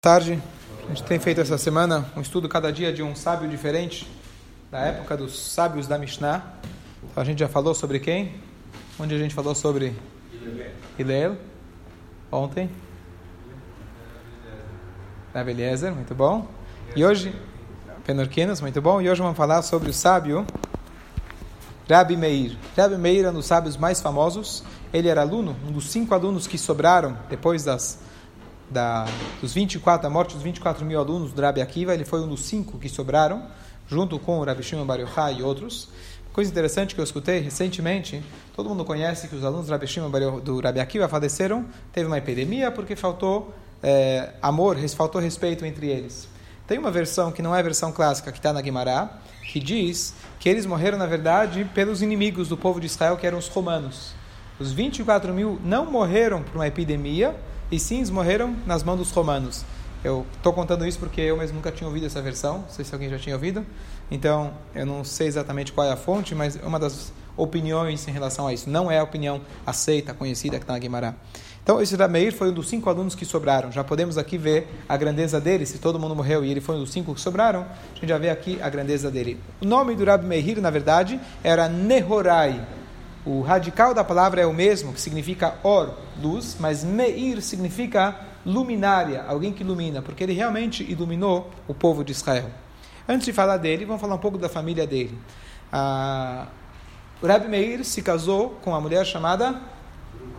tarde. A gente tem feito essa semana um estudo cada dia de um sábio diferente, da época dos sábios da Mishnah. Então, a gente já falou sobre quem? Onde a gente falou sobre Hillel? Ontem? Rabi Eliezer, muito bom. E hoje, Penorquinos, muito bom. E hoje vamos falar sobre o sábio Rabi Meir. Rabi Meir é um dos sábios mais famosos. Ele era aluno, um dos cinco alunos que sobraram depois das da, dos 24, da morte dos 24 mil alunos do Rabi Akiva, ele foi um dos cinco que sobraram, junto com o Rabi Shimon Bar Yochai e outros. Coisa interessante que eu escutei recentemente, todo mundo conhece que os alunos do Rabi Shimon do Rabi Akiva faleceram, teve uma epidemia porque faltou é, amor, faltou respeito entre eles. Tem uma versão que não é a versão clássica, que está na Guimará, que diz que eles morreram, na verdade, pelos inimigos do povo de Israel, que eram os romanos. Os 24 mil não morreram por uma epidemia, e sim morreram nas mãos dos romanos. Eu estou contando isso porque eu mesmo nunca tinha ouvido essa versão, não sei se alguém já tinha ouvido, então eu não sei exatamente qual é a fonte, mas é uma das opiniões em relação a isso. Não é a opinião aceita, conhecida que está na Guimarães. Então, esse Rameir foi um dos cinco alunos que sobraram. Já podemos aqui ver a grandeza dele. Se todo mundo morreu e ele foi um dos cinco que sobraram, a gente já vê aqui a grandeza dele. O nome do Rabi Meir, na verdade, era Nehorai. O radical da palavra é o mesmo, que significa or, luz, mas Meir significa luminária, alguém que ilumina, porque ele realmente iluminou o povo de Israel. Antes de falar dele, vamos falar um pouco da família dele. Ah, o Rabbi Meir se casou com uma mulher chamada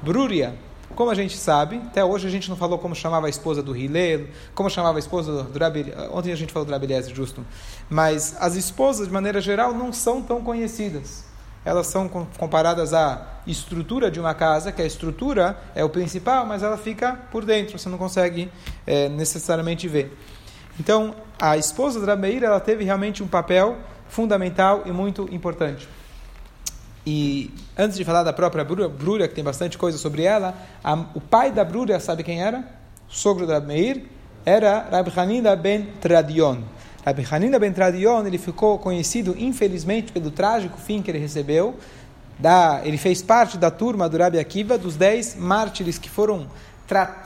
Brúria. Como a gente sabe, até hoje a gente não falou como chamava a esposa do Hillel, como chamava a esposa do Rabi, ontem a gente falou do Rabi Eliezer, justo. Mas as esposas, de maneira geral, não são tão conhecidas elas são comparadas à estrutura de uma casa, que a estrutura é o principal, mas ela fica por dentro, você não consegue é, necessariamente ver. Então, a esposa da Meir, ela teve realmente um papel fundamental e muito importante. E antes de falar da própria Brúria, que tem bastante coisa sobre ela, a, o pai da Brúria, sabe quem era? O sogro da Meir, era Rabbi Hanina ben Tradion. Rabbi Hanina ben Tradion, ele ficou conhecido, infelizmente, pelo trágico fim que ele recebeu. Da, ele fez parte da turma do Rabbi Akiva, dos dez mártires que foram,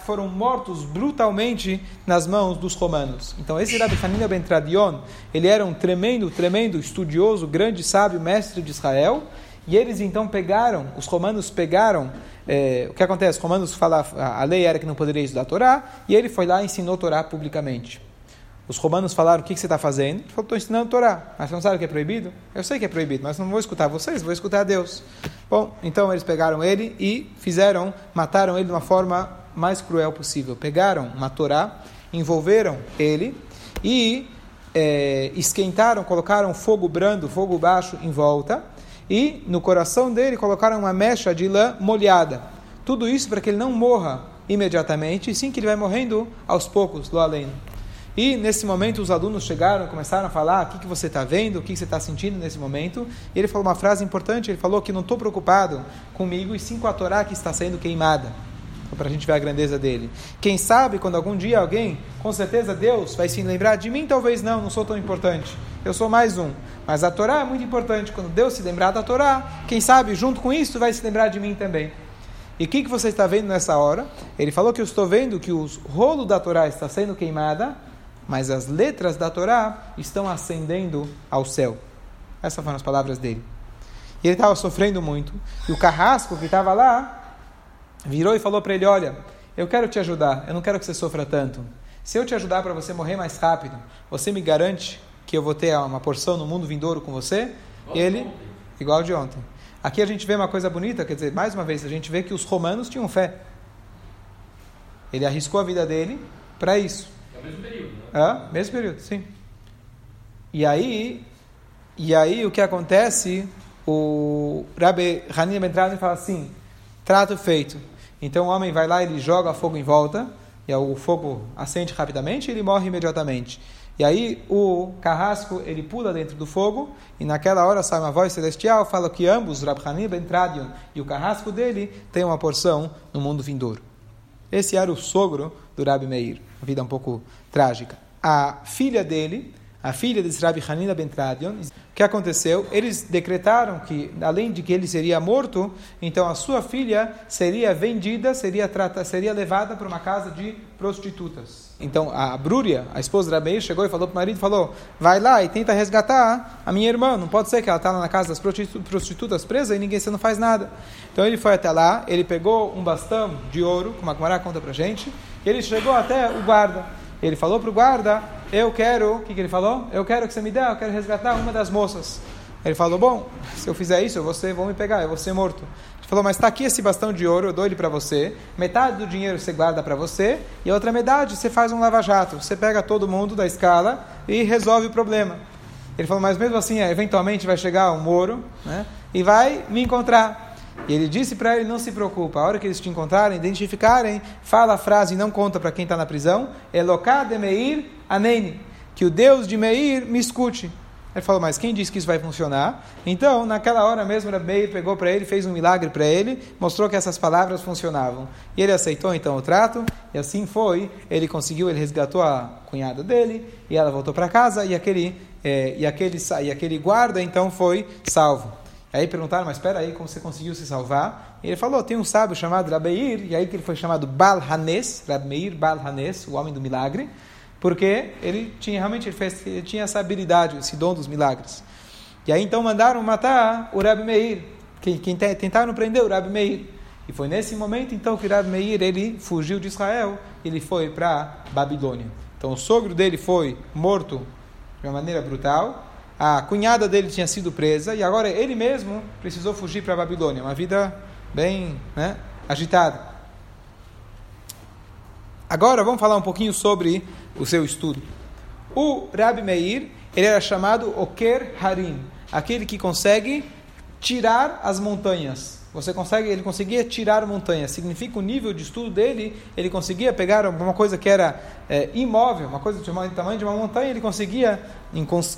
foram mortos brutalmente nas mãos dos romanos. Então, esse Rabbi Hanina ben Tradion, ele era um tremendo, tremendo estudioso, grande sábio, mestre de Israel. E eles então pegaram, os romanos pegaram, é, o que acontece? Os romanos falam, a lei era que não poderia estudar a Torá, e ele foi lá e ensinou a Torá publicamente. Os romanos falaram: O que, você está fazendo? Ele falou: Estou ensinando a Torá. Mas você não sabe o que é proibido? Eu sei que é proibido, mas não vou escutar vocês, vou escutar Deus. Bom, então eles pegaram ele e fizeram, mataram ele de uma forma mais cruel possível. Pegaram uma Torá, envolveram ele e é, esquentaram, colocaram fogo brando, fogo baixo em volta e no coração dele colocaram uma mecha de lã molhada. Tudo isso para que ele não morra imediatamente, e sim que ele vai morrendo aos poucos, do além. E nesse momento os alunos chegaram, começaram a falar: o que, que você está vendo, o que, que você está sentindo nesse momento. E ele falou uma frase importante: ele falou que não estou preocupado comigo e sim com a Torá que está sendo queimada. Para a gente ver a grandeza dele. Quem sabe quando algum dia alguém, com certeza Deus vai se lembrar de mim, talvez não, não sou tão importante. Eu sou mais um. Mas a Torá é muito importante. Quando Deus se lembrar da Torá, quem sabe junto com isso vai se lembrar de mim também. E o que, que você está vendo nessa hora? Ele falou que eu estou vendo que o rolo da Torá está sendo queimada mas as letras da Torá estão ascendendo ao céu. Essas foram as palavras dele. E ele estava sofrendo muito. E o carrasco que estava lá virou e falou para ele: Olha, eu quero te ajudar, eu não quero que você sofra tanto. Se eu te ajudar para você morrer mais rápido, você me garante que eu vou ter uma porção no mundo vindouro com você? E ele, igual de ontem. Aqui a gente vê uma coisa bonita, quer dizer, mais uma vez, a gente vê que os romanos tinham fé. Ele arriscou a vida dele para isso. Mesmo período, né? É, mesmo período, sim. E aí, e aí o que acontece? O Rabbi Hanina Bentrado fala assim: trato feito. Então o homem vai lá, ele joga fogo em volta, e o fogo acende rapidamente e ele morre imediatamente. E aí o carrasco, ele pula dentro do fogo, e naquela hora sai uma voz celestial, fala que ambos, Rabbi Hanina Bentradion e o carrasco dele, têm uma porção no mundo vindouro. Esse era o sogro do Rabbi Meir. Uma vida um pouco trágica. A filha dele, a filha de Rabbi Hanina ben Tradion, O que aconteceu? Eles decretaram que, além de que ele seria morto, então a sua filha seria vendida, seria, trata, seria levada para uma casa de prostitutas. Então a Brúria, a esposa da Meir, chegou e falou para o marido, falou, vai lá e tenta resgatar a minha irmã, não pode ser que ela está na casa das prostitutas presa e ninguém, você não faz nada. Então ele foi até lá, ele pegou um bastão de ouro, como a Kumara conta para gente, e ele chegou até o guarda. Ele falou para o guarda, eu quero, o que, que ele falou? Eu quero que você me dê, eu quero resgatar uma das moças. Ele falou, bom, se eu fizer isso, você vão me pegar, eu vou ser morto. Ele falou, mas está aqui esse bastão de ouro, eu dou ele para você. Metade do dinheiro você guarda para você e a outra metade você faz um lava-jato. Você pega todo mundo da escala e resolve o problema. Ele falou, mas mesmo assim, eventualmente vai chegar um Moro né, e vai me encontrar. E ele disse para ele: não se preocupa, a hora que eles te encontrarem, identificarem, fala a frase e não conta para quem está na prisão: Eloká de Meir Aneni, que o Deus de Meir me escute. Ele falou, mas quem disse que isso vai funcionar? Então, naquela hora mesmo, Meir pegou para ele, fez um milagre para ele, mostrou que essas palavras funcionavam. E ele aceitou então o trato, e assim foi. Ele conseguiu, ele resgatou a cunhada dele, e ela voltou para casa, e aquele, é, e, aquele, e aquele guarda então foi salvo. Aí perguntaram, mas espera aí, como você conseguiu se salvar? E ele falou, tem um sábio chamado Rabeir, e aí que ele foi chamado Bal Hanes, Rabeir o homem do milagre, porque ele tinha realmente ele fez, ele tinha essa habilidade, esse dom dos milagres. E aí então mandaram matar o Rabi Meir, que, que tentaram prender o Rabi Meir. E foi nesse momento então que o Rabi Meir ele fugiu de Israel, ele foi para Babilônia. Então o sogro dele foi morto de uma maneira brutal, a cunhada dele tinha sido presa e agora ele mesmo precisou fugir para a Babilônia. Uma vida bem né, agitada. Agora vamos falar um pouquinho sobre o seu estudo. O Rabi Meir, ele era chamado Oker Harim, aquele que consegue tirar as montanhas. Você consegue, ele conseguia tirar montanhas. Significa o nível de estudo dele, ele conseguia pegar alguma coisa que era é, imóvel, uma coisa do tamanho de uma montanha, ele conseguia,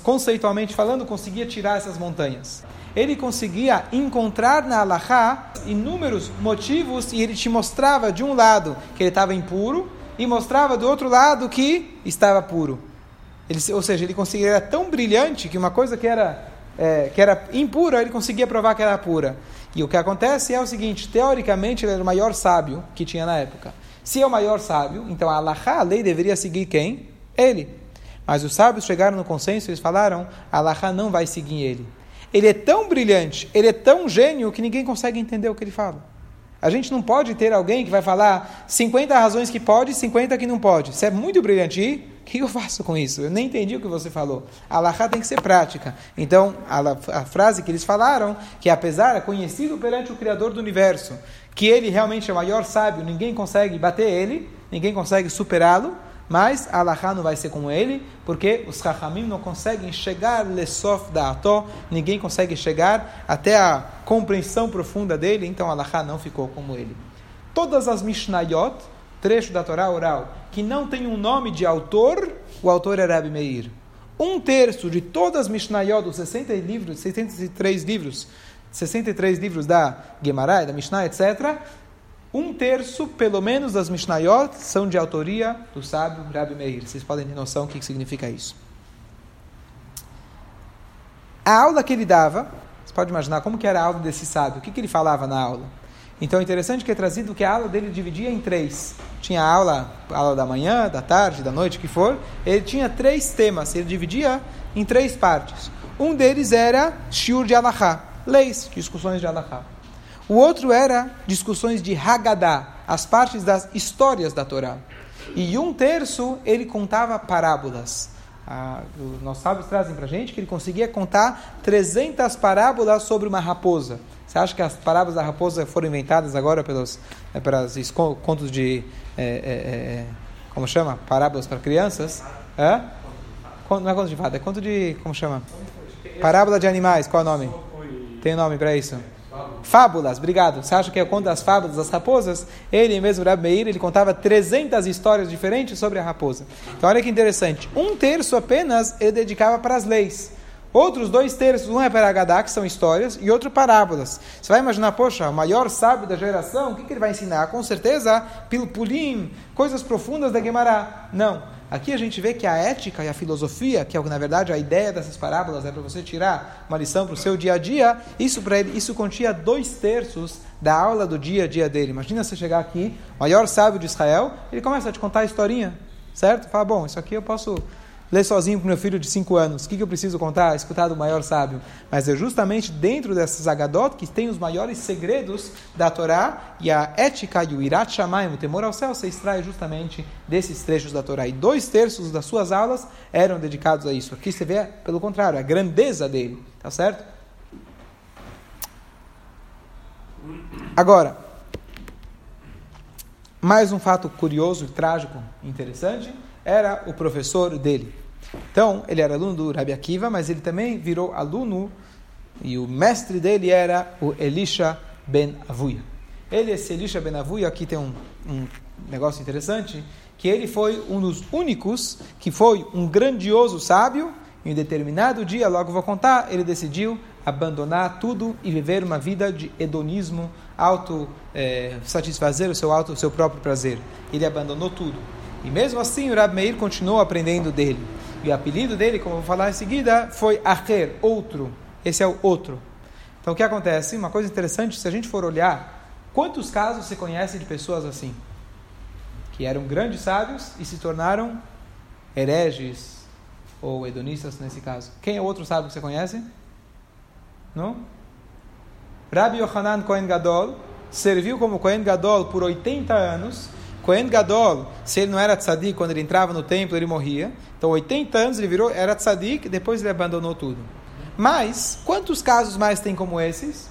conceitualmente falando, conseguia tirar essas montanhas. Ele conseguia encontrar na Allahá inúmeros motivos e ele te mostrava de um lado que ele estava impuro e mostrava do outro lado que estava puro. Ele, ou seja, ele conseguia, era tão brilhante que uma coisa que era, é, que era impura, ele conseguia provar que era pura. E o que acontece é o seguinte: teoricamente ele era o maior sábio que tinha na época. Se é o maior sábio, então a Allahá, a lei, deveria seguir quem? Ele. Mas os sábios chegaram no consenso e falaram: Allahá não vai seguir ele. Ele é tão brilhante, ele é tão gênio que ninguém consegue entender o que ele fala. A gente não pode ter alguém que vai falar 50 razões que pode e 50 que não pode. Isso é muito brilhante. E que eu faço com isso? Eu nem entendi o que você falou. A Allahá tem que ser prática. Então, a, a frase que eles falaram, que apesar, é conhecido perante o Criador do Universo, que ele realmente é o maior sábio, ninguém consegue bater ele, ninguém consegue superá-lo, mas a Allahá não vai ser como ele, porque os Chachamim não conseguem chegar lesof da Ató, ninguém consegue chegar até a compreensão profunda dele, então a Allahá não ficou como ele. Todas as Mishnayot, trecho da Torá oral, que não tem um nome de autor, o autor é Rabi Meir. Um terço de todas as Mishnayot, dos 60 livros, 63 livros, 63 livros da Gemara, da Mishnah, etc., um terço, pelo menos, das Mishnayot são de autoria do sábio Rabi Meir. Vocês podem ter noção do que significa isso. A aula que ele dava, você pode imaginar como que era a aula desse sábio, o que, que ele falava na aula. Então é interessante que é trazido que a aula dele dividia em três. Tinha a aula, aula da manhã, da tarde, da noite, o que for. Ele tinha três temas, ele dividia em três partes. Um deles era Shiur de Alahá, leis, discussões de Alahá. O outro era discussões de Haggadah, as partes das histórias da Torá. E um terço ele contava parábolas. Ah, os nossos sábios trazem para a gente que ele conseguia contar 300 parábolas sobre uma raposa. Você acha que as parábolas da raposa foram inventadas agora pelos, é, pelos contos de. É, é, é, como chama? Parábolas para crianças? É? Não é conto de fada, é conto de. Como chama? Parábola de animais, qual é o nome? Tem nome para isso? Fábulas, obrigado. Você acha que é o conto das fábulas das raposas? Ele mesmo, Rabi Meir, ele contava 300 histórias diferentes sobre a raposa. Então olha que interessante. Um terço apenas ele dedicava para as leis. Outros dois terços, um é para Agadá, que são histórias, e outro parábolas. Você vai imaginar, poxa, o maior sábio da geração, o que, que ele vai ensinar? Com certeza, pilpulim, coisas profundas da Gemara. Não. Aqui a gente vê que a ética e a filosofia, que é na verdade a ideia dessas parábolas é para você tirar uma lição para o seu dia a dia, isso para ele, isso continha dois terços da aula do dia a dia dele. Imagina você chegar aqui, o maior sábio de Israel, ele começa a te contar a historinha, certo? Fala, bom, isso aqui eu posso ler sozinho para meu filho de 5 anos. O que, que, eu preciso contar? Escutar do maior sábio. Mas é justamente dentro dessas agadot que tem os maiores segredos da Torá e a ética e o irat shamayim, o temor ao céu, se extrai justamente desses trechos da Torá. E dois terços das suas aulas eram dedicados a isso. Aqui você vê, pelo contrário, a grandeza dele. Tá certo? Agora, mais um fato curioso, trágico, interessante era o professor dele. Então, ele era aluno do Rabi Akiva, mas ele também virou aluno, e o mestre dele era o Elisha ben Avuya. Ele, esse Elisha ben Avuya, aqui tem um, um negócio interessante, que ele foi um dos únicos que foi um grandioso sábio, em um determinado dia, logo vou contar, ele decidiu abandonar tudo e viver uma vida de hedonismo, auto é, satisfazer o seu auto, o seu próprio prazer. Ele abandonou tudo. E mesmo assim, o Rab Meir continuou aprendendo dele. E o apelido dele, como eu vou falar em seguida, foi Acher, outro. Esse é o outro. Então o que acontece? Uma coisa interessante, se a gente for olhar, quantos casos você conhece de pessoas assim? Que eram grandes sábios e se tornaram hereges ou hedonistas nesse caso. Quem é outro sábio que você conhece? Não? Rabbi Yohanan Kohen Gadol serviu como Kohen Gadol por 80 anos Cohen Gadol, se ele não era tzadik, quando ele entrava no templo, ele morria. Então, 80 anos ele virou, era tzadik, depois ele abandonou tudo. Mas, quantos casos mais tem como esses?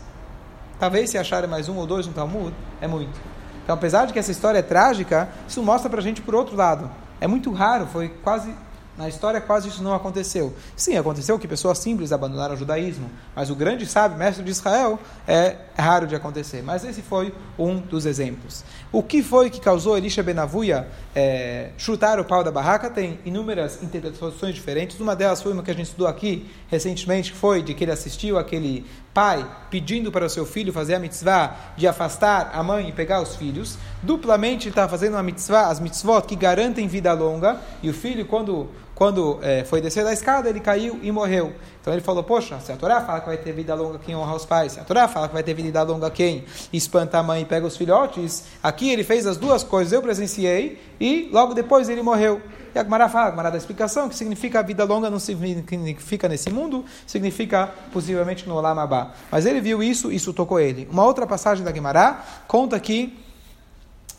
Talvez se acharem mais um ou dois no Talmud, é muito. Então, apesar de que essa história é trágica, isso mostra para a gente por outro lado. É muito raro, foi quase na história quase isso não aconteceu. Sim, aconteceu que pessoas simples abandonaram o judaísmo, mas o grande sábio, mestre de Israel, é raro de acontecer. Mas esse foi um dos exemplos. O que foi que causou Elisha Benavuia é, chutar o pau da barraca? Tem inúmeras interpretações diferentes. Uma delas foi uma que a gente estudou aqui recentemente, que foi de que ele assistiu aquele pai pedindo para o seu filho fazer a mitzvah de afastar a mãe e pegar os filhos. Duplamente ele está fazendo uma mitzvah, as mitzvot que garantem vida longa, e o filho, quando quando é, foi descer da escada, ele caiu e morreu. Então ele falou: Poxa, se a Torá fala que vai ter vida longa quem honra os pais, se a Torá fala que vai ter vida longa quem espanta a mãe e pega os filhotes, aqui ele fez as duas coisas, eu presenciei, e logo depois ele morreu. E a Gemara fala, a Gemara da explicação, que significa a vida longa não significa nesse mundo, significa possivelmente no Olam Abba. Mas ele viu isso, isso tocou ele. Uma outra passagem da Gemara conta que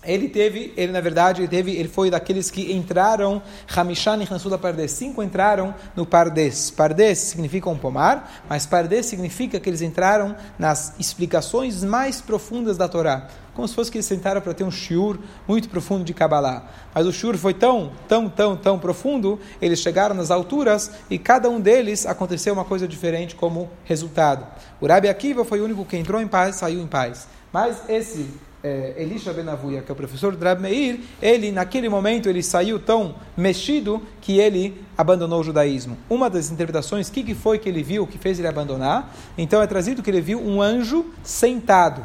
ele teve, ele na verdade, ele teve, ele foi daqueles que entraram, Hamishan e Pardes, cinco entraram no Pardes. Pardes significa um pomar, mas Pardes significa que eles entraram nas explicações mais profundas da Torá. Como se fosse que eles sentaram para ter um shiur muito profundo de Kabbalah. Mas o shiur foi tão, tão, tão, tão profundo, eles chegaram nas alturas e cada um deles aconteceu uma coisa diferente como resultado. O Rabi Akiva foi o único que entrou em paz, saiu em paz. Mas esse é, Elisha Benavuia, que é o professor do Rab Meir, ele, naquele momento, ele saiu tão mexido que ele abandonou o judaísmo. Uma das interpretações, o que, que foi que ele viu que fez ele abandonar? Então é trazido que ele viu um anjo sentado.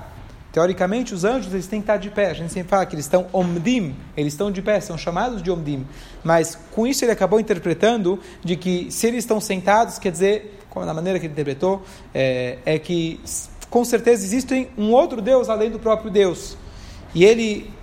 Teoricamente, os anjos eles têm que estar de pé. A gente sempre fala que eles estão omdim, eles estão de pé, são chamados de omdim. Mas com isso ele acabou interpretando de que se eles estão sentados, quer dizer, na maneira que ele interpretou, é, é que com certeza existe um outro Deus além do próprio Deus. E ele,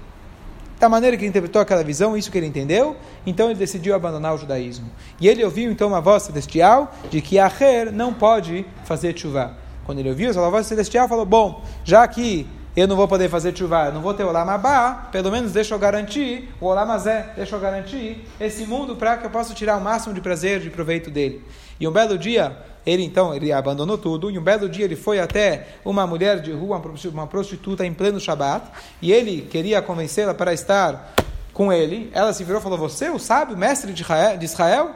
da maneira que ele interpretou aquela visão, isso que ele entendeu, então ele decidiu abandonar o judaísmo. E ele ouviu então uma voz celestial de que Aher não pode fazer chuva. Quando ele ouviu essa voz celestial, falou: Bom, já que eu não vou poder fazer chuva, eu não vou ter o Lamabá, pelo menos deixa eu garantir, o Olamazé, deixa eu garantir esse mundo para que eu possa tirar o máximo de prazer, de proveito dele. E um belo dia, ele então ele abandonou tudo e um belo dia ele foi até uma mulher de rua, uma prostituta em pleno Shabat, e ele queria convencê-la para estar com ele. Ela se virou e falou: Você, o sábio, mestre de Israel?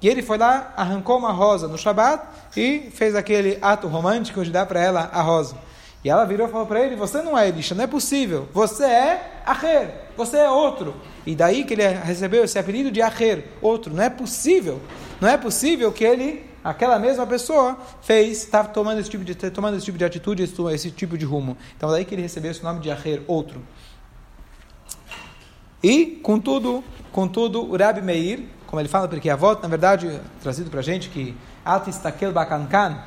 E ele foi lá, arrancou uma rosa no Shabat e fez aquele ato romântico de dar para ela a rosa. E ela virou e falou para ele: Você não é Elisha, não é possível. Você é Aher, você é outro. E daí que ele recebeu esse apelido de Aher, outro. Não é possível. Não é possível que ele aquela mesma pessoa fez, está tomando esse tipo de tomando esse tipo de atitude, esse, tipo de rumo. Então daí que ele recebeu esse nome de Aher, outro. E, contudo, contudo, o Rabi Meir, como ele fala, porque a volta, na verdade, trazido para a gente que Altistakel Bakankan,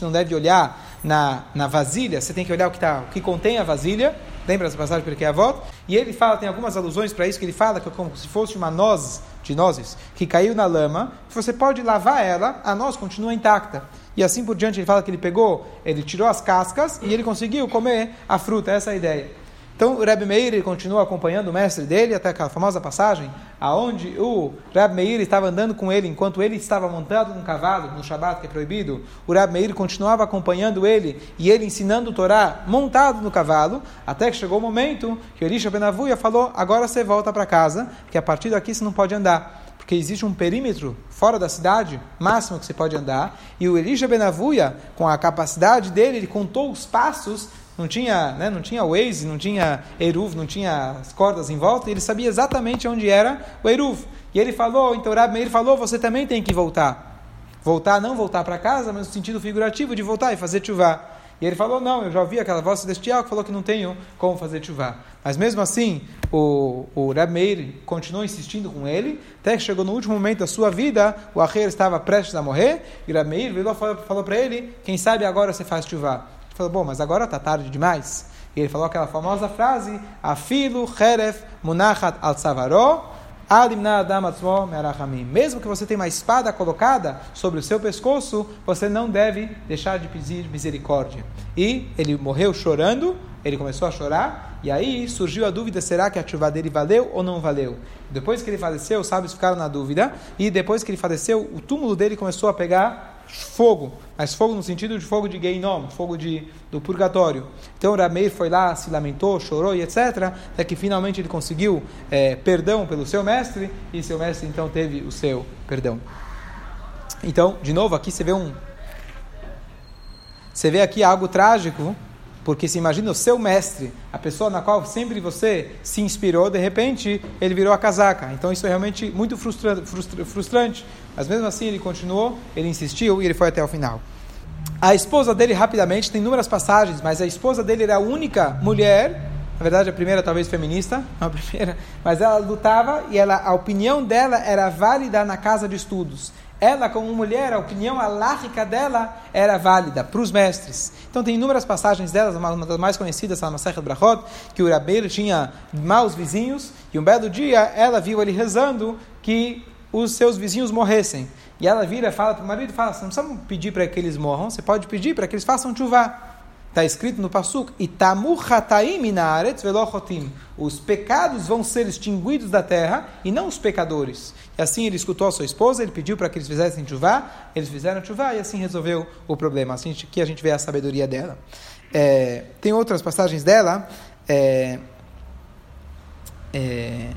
não deve olhar na, na vasilha, você tem que olhar o que, tá, o que contém a vasilha, lembra essa passagem porque é a volta? E ele fala, tem algumas alusões para isso, que ele fala que é como se fosse uma noz de nozes que caiu na lama, você pode lavar ela, a noz continua intacta. E assim por diante, ele fala que ele pegou, ele tirou as cascas e ele conseguiu comer a fruta, essa é a ideia. Então o Reb Meir continua acompanhando o mestre dele até aquela famosa passagem aonde o Reb Meir estava andando com ele enquanto ele estava montado num cavalo no Shabat que é proibido. O Reb Meir continuava acompanhando ele e ele ensinando o Torá montado no cavalo até que chegou o momento que Elisha Benavuia falou: agora você volta para casa, que a partir daqui você não pode andar porque existe um perímetro fora da cidade, máximo que você pode andar, e o Elisha Benavuia, com a capacidade dele, ele contou os passos não tinha, né, não tinha Waze, não tinha Eruv, não tinha as cordas em volta, ele sabia exatamente onde era o Eruv. E ele falou, então o Rabi Meir falou, você também tem que voltar. Voltar, não voltar para casa, mas no sentido figurativo de voltar e fazer chuva. E ele falou, não, eu já ouvi aquela voz celestial que falou que não tenho como fazer chuva. Mas mesmo assim, o, o Rabi Meir continuou insistindo com ele, até que chegou no último momento da sua vida, o Aher estava prestes a morrer, e o Rabi Meir falou, falou para ele, quem sabe agora você faz chuva. Falou, bom, mas agora está tarde demais. E ele falou aquela famosa frase, Afilu Heref Munachat al Savaró, mesmo que você tenha uma espada colocada sobre o seu pescoço, você não deve deixar de pedir misericórdia. E ele morreu chorando, ele começou a chorar, e aí surgiu a dúvida: será que a chuva dele valeu ou não valeu? Depois que ele faleceu, os sábios ficaram na dúvida, e depois que ele faleceu, o túmulo dele começou a pegar fogo, mas fogo no sentido de fogo de Geinom, fogo de, do purgatório. Então Rameir foi lá, se lamentou, chorou e etc., até que finalmente ele conseguiu é, perdão pelo seu mestre, e seu mestre então teve o seu perdão. Então, de novo, aqui você vê um. Você vê aqui algo trágico porque se imagina o seu mestre, a pessoa na qual sempre você se inspirou, de repente ele virou a casaca. Então isso é realmente muito frustrante, frustrante. Mas mesmo assim ele continuou, ele insistiu e ele foi até o final. A esposa dele, rapidamente, tem inúmeras passagens, mas a esposa dele era a única mulher, na verdade a primeira talvez feminista, a primeira, mas ela lutava e ela, a opinião dela era válida na casa de estudos ela, como mulher, a opinião alárrica dela era válida para os mestres. Então, tem inúmeras passagens delas, uma das mais conhecidas, a Masechet Brachot, que o Rabeiro tinha maus vizinhos, e um belo dia ela viu ele rezando que os seus vizinhos morressem. E ela vira e fala para o marido, fala, você não precisa pedir para que eles morram, você pode pedir para que eles façam chuva. Está escrito no Pasuk, Os pecados vão ser extinguidos da terra e não os pecadores. E assim ele escutou a sua esposa, ele pediu para que eles fizessem chuvá, eles fizeram chuvá e assim resolveu o problema. Assim que a gente vê a sabedoria dela. É, tem outras passagens dela. É, é,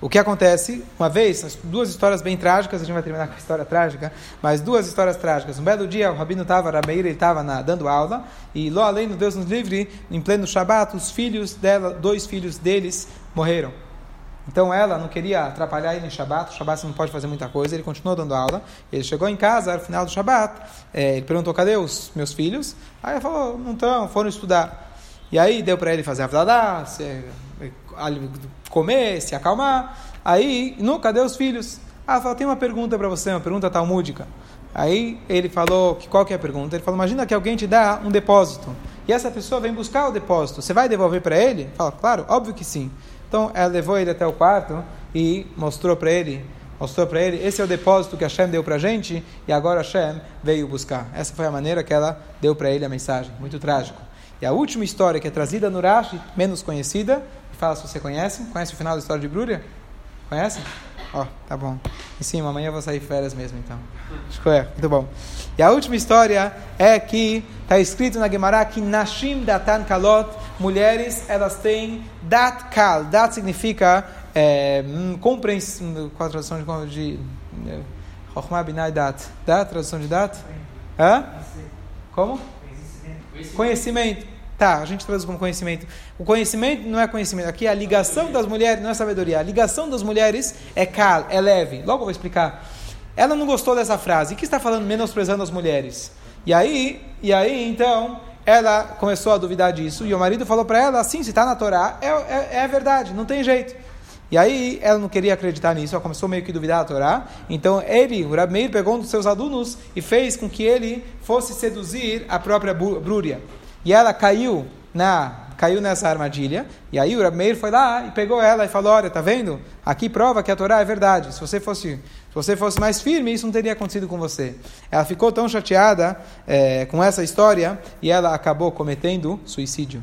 o que acontece, uma vez, duas histórias bem trágicas, a gente vai terminar com a história trágica, mas duas histórias trágicas. Um belo dia, o rabino estava, Rameir, ele estava dando aula, e lá além do Deus nos livre, em pleno Shabat, os filhos dela, dois filhos deles, morreram. Então ela não queria atrapalhar ele em Shabat, o Shabat não pode fazer muita coisa, ele continuou dando aula, ele chegou em casa, no final do Shabat, é, ele perguntou, cadê os meus filhos? Aí ela falou, não estão, foram estudar. E aí deu para ele fazer Avdadá, comer, se acalmar. Aí, no, cadê os filhos? Ah, falou, tem uma pergunta para você, uma pergunta talmúdica. Aí ele falou, que, qual que é a pergunta? Ele falou, imagina que alguém te dá um depósito. E essa pessoa vem buscar o depósito. Você vai devolver para ele? Fala, claro, óbvio que sim. Então ela levou ele até o quarto e mostrou para ele, mostrou para ele, esse é o depósito que Hashem deu para a gente e agora Hashem veio buscar. Essa foi a maneira que ela deu para ele a mensagem. Muito trágico. E a última história que é trazida no Rashi, menos conhecida, fala se você conhece. Conhece o final da história de Brúria? Conhece? Ó, oh, tá bom. E sim, amanhã eu vou sair férias mesmo, então. Acho que é, muito bom. E a última história é que está escrito na Gemara que Nashim Datan Kalot, mulheres, elas têm Dat Kal. Dat significa é, hum, compreensão. Qual a tradução de. de Chokhmah Binai Dat. Dat, tradução de Dat? Hã? Como? Conhecimento. Tá, a gente traduz como conhecimento. O conhecimento não é conhecimento. Aqui a ligação das mulheres não é sabedoria. A ligação das mulheres é cal, é leve. Logo eu vou explicar. Ela não gostou dessa frase. E que está falando menosprezando as mulheres? E aí, e aí então, ela começou a duvidar disso e o marido falou para ela, assim, se está na Torá, é, é, é verdade, não tem jeito. E aí ela não queria acreditar nisso, ela começou meio que a duvidar da Torá. Então ele, o Rabi pegou um dos seus alunos e fez com que ele fosse seduzir a própria Brúria. E ela caiu na caiu nessa armadilha. E aí o Rabi Meir foi lá e pegou ela e falou: Olha, tá vendo? Aqui prova que a Torá é verdade. Se você fosse, se você fosse mais firme, isso não teria acontecido com você. Ela ficou tão chateada é, com essa história e ela acabou cometendo suicídio.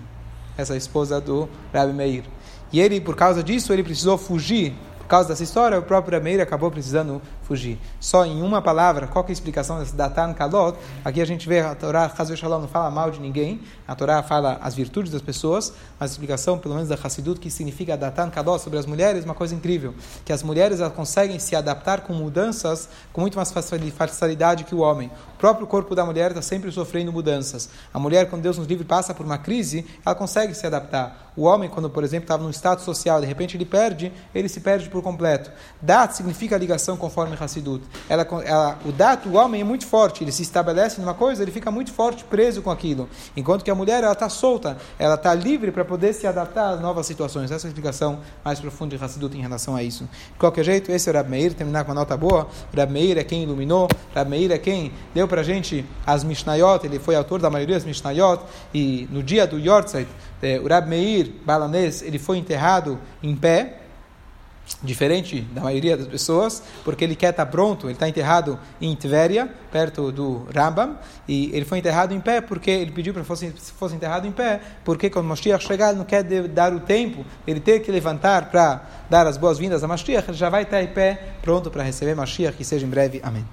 Essa esposa do Rabi Meir. E ele, por causa disso, ele precisou fugir. Por causa dessa história, o próprio Meir acabou precisando fugir. Só em uma palavra, qual é a explicação desse Datan Kalot? Aqui a gente vê a Torá, Hazel Shalom, não fala mal de ninguém. A Torá fala as virtudes das pessoas, mas a explicação, pelo menos da Hassidut, que significa Datan Kalot sobre as mulheres, é uma coisa incrível. Que as mulheres elas conseguem se adaptar com mudanças com muito mais facilidade que o homem. O próprio corpo da mulher está sempre sofrendo mudanças. A mulher, quando Deus nos livre, passa por uma crise, ela consegue se adaptar. O homem, quando, por exemplo, estava num status social, de repente ele perde, ele se perde por completo. Dat significa ligação conforme conforme Hassidut. Ela, ela, o dato, o homem é muito forte, ele se estabelece numa coisa, ele fica muito forte, preso com aquilo. Enquanto que a mulher, ela está solta, ela está livre para poder se adaptar às novas situações. Essa é a explicação mais profunda de Hassidut em relação a isso. De qualquer jeito, esse é o Rab Meir, terminar com uma nota boa. Rab Meir é quem iluminou, Rab Meir é quem deu para a gente as Mishnayot, ele foi autor da maioria das Mishnayot, e no dia do Yortzeit, eh, o Rab Meir Balanês, ele foi enterrado em pé, diferente da maioria das pessoas, porque ele quer estar pronto, ele está enterrado em Tveria, perto do Rambam, e ele foi enterrado em pé porque ele pediu para que fosse, fosse enterrado em pé, porque quando Mashiach chegar, ele não quer dar o tempo, ele ter que levantar para dar as boas-vindas a Mashiach, ele já vai estar em pé, pronto para receber Mashiach, que seja em breve. Amém.